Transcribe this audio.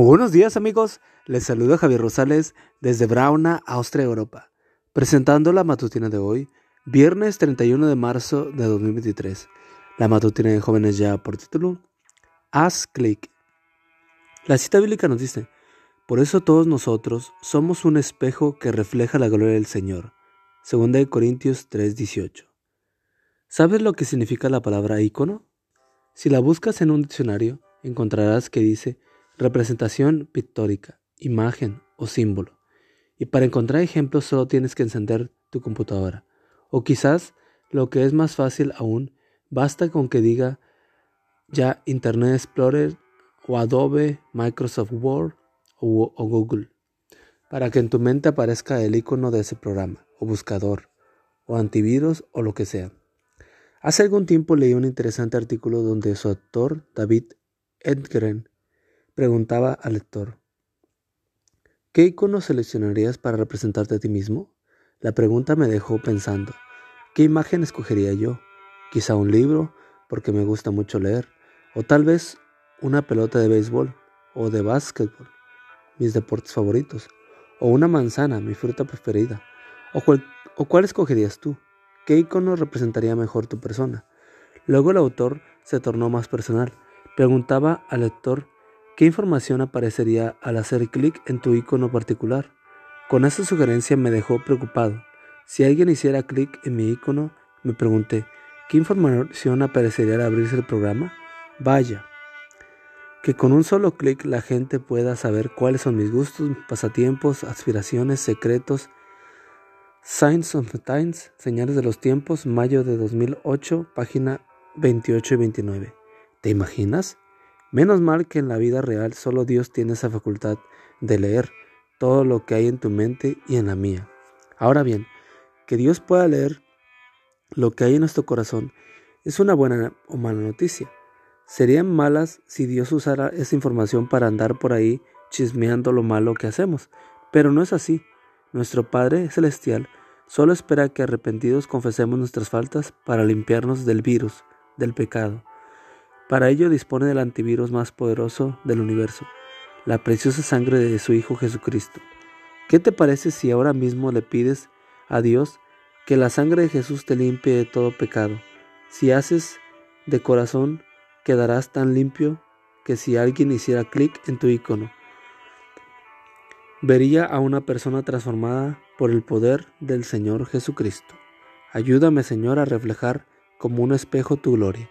Buenos días amigos, les saluda Javier Rosales desde Brauna, Austria, Europa, presentando la matutina de hoy, viernes 31 de marzo de 2023. La matutina de jóvenes ya por título, Haz clic. La cita bíblica nos dice, por eso todos nosotros somos un espejo que refleja la gloria del Señor. 2 Corintios 3:18. ¿Sabes lo que significa la palabra icono? Si la buscas en un diccionario, encontrarás que dice representación pictórica, imagen o símbolo. Y para encontrar ejemplos solo tienes que encender tu computadora. O quizás, lo que es más fácil aún, basta con que diga ya Internet Explorer o Adobe, Microsoft Word o, o Google, para que en tu mente aparezca el icono de ese programa, o buscador, o antivirus o lo que sea. Hace algún tiempo leí un interesante artículo donde su autor, David Edgren, preguntaba al lector, ¿qué icono seleccionarías para representarte a ti mismo? La pregunta me dejó pensando, ¿qué imagen escogería yo? Quizá un libro, porque me gusta mucho leer, o tal vez una pelota de béisbol o de básquetbol, mis deportes favoritos, o una manzana, mi fruta preferida. ¿O cuál, o cuál escogerías tú? ¿Qué icono representaría mejor tu persona? Luego el autor se tornó más personal. Preguntaba al lector ¿Qué información aparecería al hacer clic en tu icono particular? Con esa sugerencia me dejó preocupado. Si alguien hiciera clic en mi icono, me pregunté, ¿qué información aparecería al abrirse el programa? Vaya, que con un solo clic la gente pueda saber cuáles son mis gustos, pasatiempos, aspiraciones, secretos. Signs of the Times, Señales de los Tiempos, mayo de 2008, página 28 y 29. ¿Te imaginas? Menos mal que en la vida real solo Dios tiene esa facultad de leer todo lo que hay en tu mente y en la mía. Ahora bien, que Dios pueda leer lo que hay en nuestro corazón es una buena o mala noticia. Serían malas si Dios usara esa información para andar por ahí chismeando lo malo que hacemos, pero no es así. Nuestro Padre Celestial solo espera que arrepentidos confesemos nuestras faltas para limpiarnos del virus, del pecado. Para ello dispone del antivirus más poderoso del universo, la preciosa sangre de su Hijo Jesucristo. ¿Qué te parece si ahora mismo le pides a Dios que la sangre de Jesús te limpie de todo pecado? Si haces de corazón, quedarás tan limpio que si alguien hiciera clic en tu icono, vería a una persona transformada por el poder del Señor Jesucristo. Ayúdame, Señor, a reflejar como un espejo tu gloria.